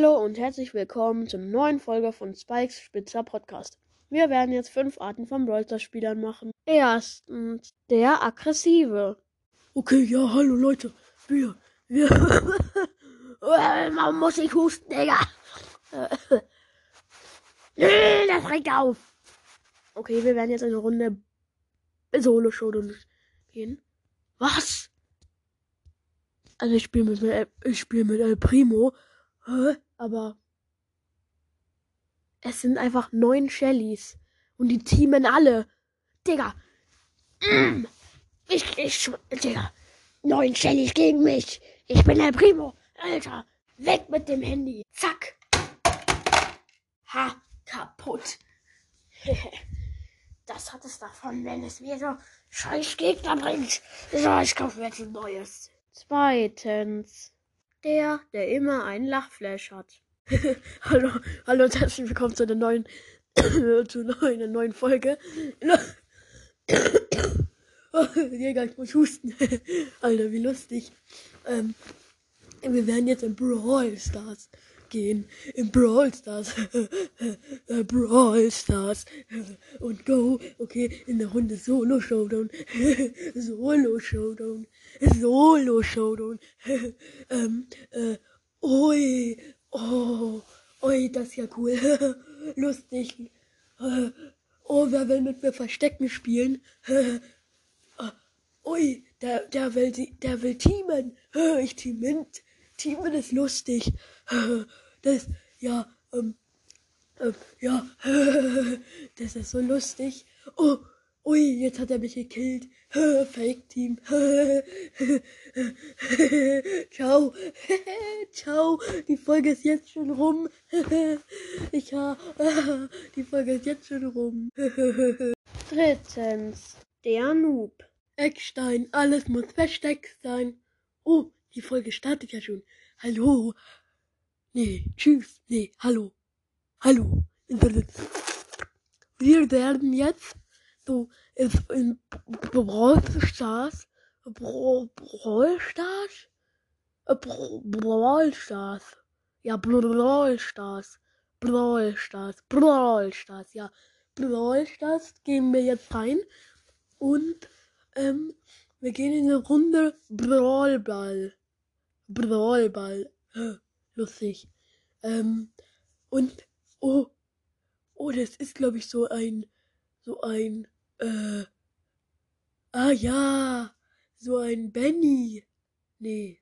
Hallo und herzlich willkommen zur neuen Folge von Spikes Spitzer Podcast. Wir werden jetzt fünf Arten von Brawl Spielern machen. Erstens der aggressive. Okay, ja, hallo Leute. Wir, wir. Man muss sich husten, Digga. das regt auf. Okay, wir werden jetzt eine Runde Solo Showdown gehen. Was? Also ich spiele mit, ich spiele mit El Primo, hä? Aber es sind einfach neun Shellys und die teamen alle. Digga. Mm. Ich, ich, Digga. Neun Shellys gegen mich. Ich bin El Primo. Alter, weg mit dem Handy. Zack. Ha, kaputt. Das hat es davon, wenn es mir so scheiß Gegner bringt. So, ich kaufe jetzt ein neues. Zweitens. Der, der immer einen Lachflash hat. hallo, hallo und herzlich willkommen zu einer neuen, zu einer neuen Folge. oh, Digga, ich muss husten. Alter, wie lustig. Ähm, wir werden jetzt in Brawl Stars gehen. In Brawl Stars. Äh, Brawl Stars. Und go. Okay, in der Runde Solo Showdown. Solo Showdown. Solo Showdown. ähm, äh, oi. Oh. Oi, das ist ja cool. Lustig. Äh, oh, wer will mit mir Verstecken spielen? Ah, Ui, der, der will, der will teamen. Ich team mit. Teamen ist lustig. Das, ja, ähm, ähm, ja, das ist so lustig. Oh, ui, jetzt hat er mich gekillt. Fake Team. Ciao. Ciao. Die Folge ist jetzt schon rum. Ich ha, die Folge ist jetzt schon rum. Drittens, der Noob. Eckstein, alles muss versteckt sein. Oh, die Folge startet ja schon. Hallo. Nee, tschüss. Nee, hallo. Hallo. Wir werden jetzt so in Brawl Stars. Bra- Brawl? Äh. Ja, Brawl Stars. Brawl. Ja, Brawl gehen wir jetzt rein. Und ähm, wir gehen in eine Runde Brawlball. Brawlball. Lustig. Ähm, und, oh, oh, das ist, glaube ich, so ein, so ein, äh, ah ja, so ein Benny. Nee.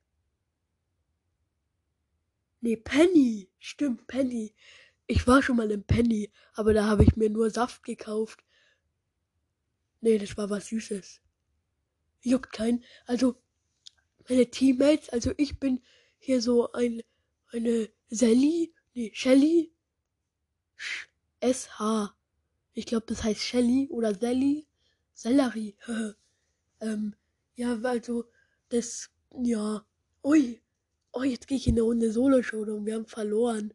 Nee, Penny. Stimmt, Penny. Ich war schon mal im Penny, aber da habe ich mir nur Saft gekauft. Nee, das war was Süßes. Juckt keinen. Also, meine Teammates, also ich bin hier so ein, eine Sally, nee, Shelly, SH. Ich glaube, das heißt Shelly oder Sally. Sellerie. ähm, ja, also, das, ja. Ui. Oh, jetzt gehe ich in eine Runde Solo-Show und wir haben verloren.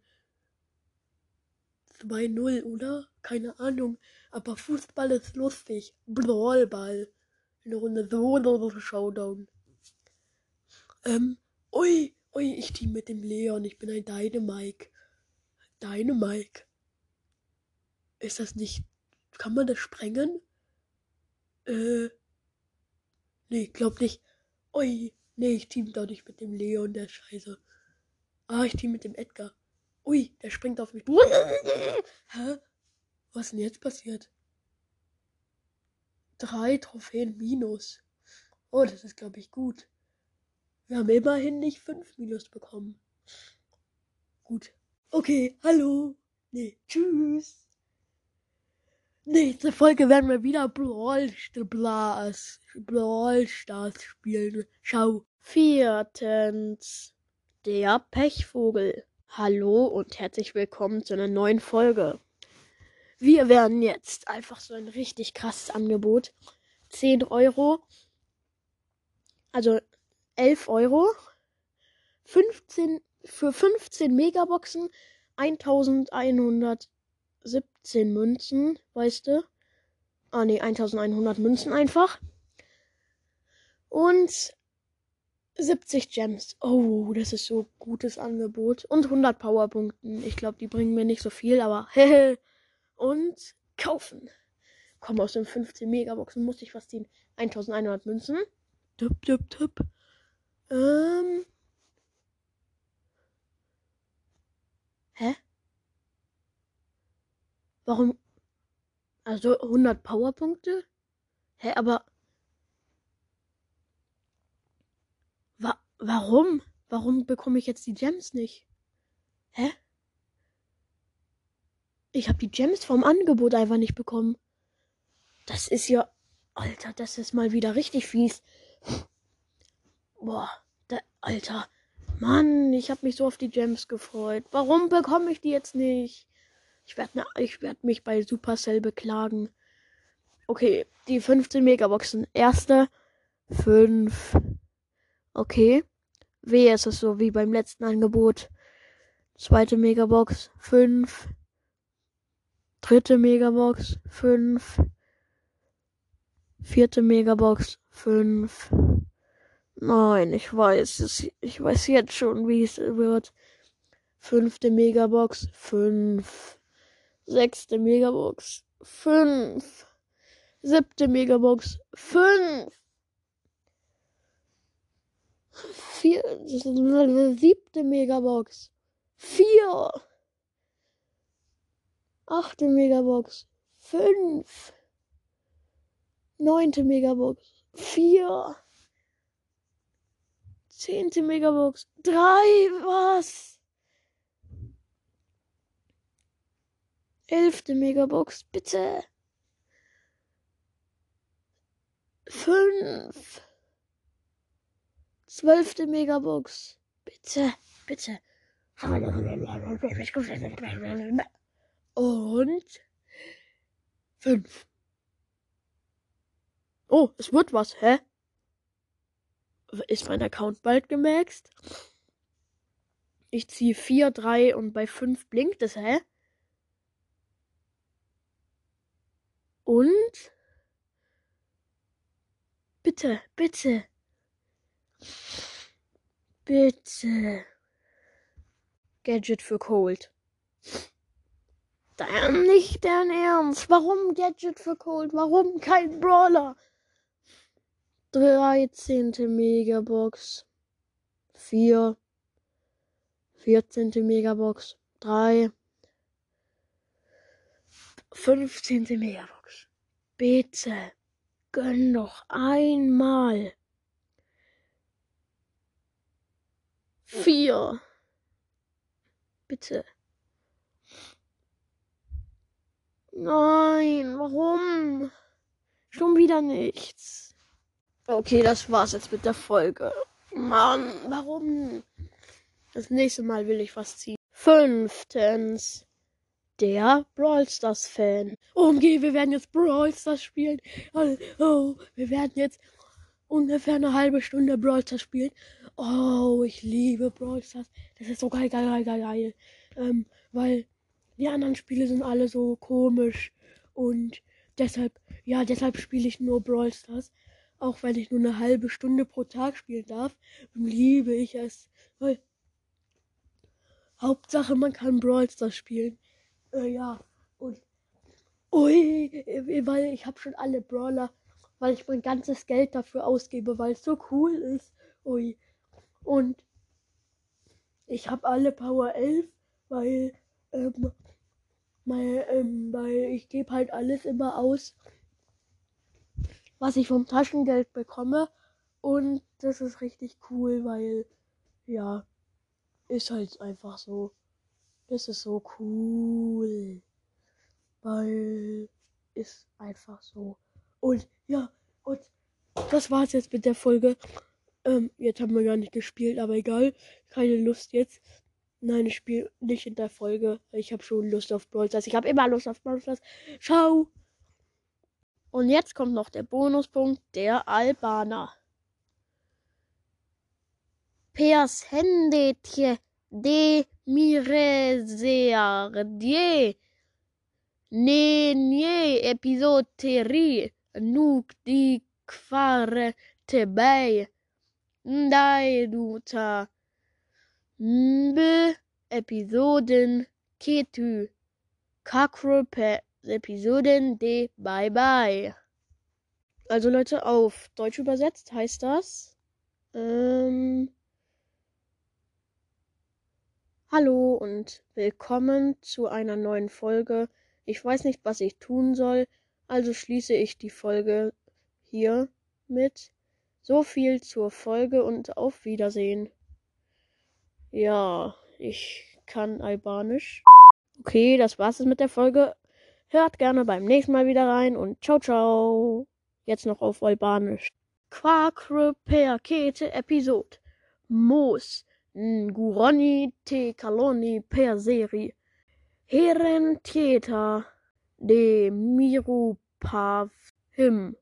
2-0, oder? Keine Ahnung. Aber Fußball ist lustig. Brawlball. Eine Runde Solo-Showdown. Ähm, ui, ui, ich team mit dem Leon. Ich bin ein Dynamike. Dynamike. Ist das nicht. Kann man das sprengen? Äh. Nee, glaub nicht. Ui, nee, ich team doch nicht mit dem Leon, der scheiße. Ah, ich team mit dem Edgar. Ui, der springt auf mich. Hä? Was ist denn jetzt passiert? Drei Trophäen minus. Oh, das ist, glaube ich, gut. Wir haben immerhin nicht fünf Minus bekommen. Gut. Okay, hallo. Nee, tschüss. Nächste Folge werden wir wieder Brawl Stars, Brawl Stars spielen. Ciao. Viertens. Der Pechvogel. Hallo und herzlich willkommen zu einer neuen Folge. Wir werden jetzt einfach so ein richtig krasses Angebot. 10 Euro. Also 11 Euro. 15, für 15 Megaboxen 1117 Münzen, weißt du? Ah ne, 1100 Münzen einfach. Und 70 Gems. Oh, das ist so gutes Angebot. Und 100 Powerpunkten. Ich glaube, die bringen mir nicht so viel, aber. Und kaufen. Komm, aus den 15 Megaboxen muss ich was ziehen. 1100 Münzen. Tipp, tipp, tipp. Ähm. Hä? Warum? Also 100 Powerpunkte? Hä, aber. Wa warum? Warum bekomme ich jetzt die Gems nicht? Hä? Ich habe die Gems vom Angebot einfach nicht bekommen. Das ist ja. Alter, das ist mal wieder richtig fies. Boah, der, Alter. Mann, ich habe mich so auf die Gems gefreut. Warum bekomme ich die jetzt nicht? Ich werde werd mich bei Supercell beklagen. Okay, die 15 Megaboxen. Erste 5. Okay. Wehe, ist es so wie beim letzten Angebot. Zweite Megabox 5. Dritte Megabox 5. Vierte Megabox 5. Nein, ich weiß es. Ich weiß jetzt schon, wie es wird. Fünfte Megabox 5. Sechste Megabox 5. Siebte Megabox 5. Vier, siebte Megabox 4. Achte Megabox 5. Neunte Megabox 4. Zehnte Megabox 3. Was? Elfte Megabox, bitte. Fünf. Zwölfte Megabox. Bitte, bitte. Und fünf. Oh, es wird was, hä? Ist mein Account bald gemaxt? Ich ziehe 4, 3 und bei 5 blinkt es, hä? Und? Bitte, bitte. Bitte. Gadget für Cold. Damn, nicht dein Ernst. Warum Gadget für Cold? Warum kein Brawler? 13. Megabox. 4. 14. Megabox. 3. 15. Megabox. Bitte. Gönn doch einmal. 4. Bitte. Nein, warum? Schon wieder nichts. Okay, das war's jetzt mit der Folge. Mann, warum? Das nächste Mal will ich was ziehen. Fünftens. Der Brawl Stars Fan. Okay, wir werden jetzt Brawl Stars spielen. Oh, wir werden jetzt ungefähr eine halbe Stunde Brawl Stars spielen. Oh, ich liebe Brawl Stars. Das ist so geil, geil, geil, geil, geil. Ähm, weil die anderen Spiele sind alle so komisch und deshalb, ja, deshalb spiele ich nur Brawl Stars. Auch wenn ich nur eine halbe Stunde pro Tag spielen darf, liebe ich es. Hauptsache, man kann Brawl Stars spielen. Äh, ja, und ui, weil ich habe schon alle Brawler, weil ich mein ganzes Geld dafür ausgebe, weil es so cool ist. Ui. Und ich habe alle Power 11, weil ähm, weil, ähm, weil ich gebe halt alles immer aus, was ich vom Taschengeld bekomme. Und das ist richtig cool, weil, ja, ist halt einfach so. Das ist so cool. Weil, ist einfach so. Und, ja, und das war's jetzt mit der Folge. Ähm, jetzt haben wir gar nicht gespielt, aber egal. Keine Lust jetzt. Nein, ich spiele nicht in der Folge. Ich habe schon Lust auf Brawl Stars. Ich habe immer Lust auf Brawl Stars. Ciao. Und jetzt kommt noch der Bonuspunkt der Albaner. Persendetje de mireserdier. Nenje episoderi. Nuk di kvare tebei. Ndai duta. Mbe Episoden Ketu. Kakrope Episoden de Bye Bye. Also Leute, auf Deutsch übersetzt heißt das. Ähm, Hallo und willkommen zu einer neuen Folge. Ich weiß nicht, was ich tun soll, also schließe ich die Folge hier mit. So viel zur Folge und auf Wiedersehen. Ja, ich kann Albanisch. Okay, das war's jetzt mit der Folge. Hört gerne beim nächsten Mal wieder rein und ciao, ciao. Jetzt noch auf Albanisch. Quacre per Kete Episode. Moos. Nguroni te kaloni per seri. Heren Tieta de Miru Pav him.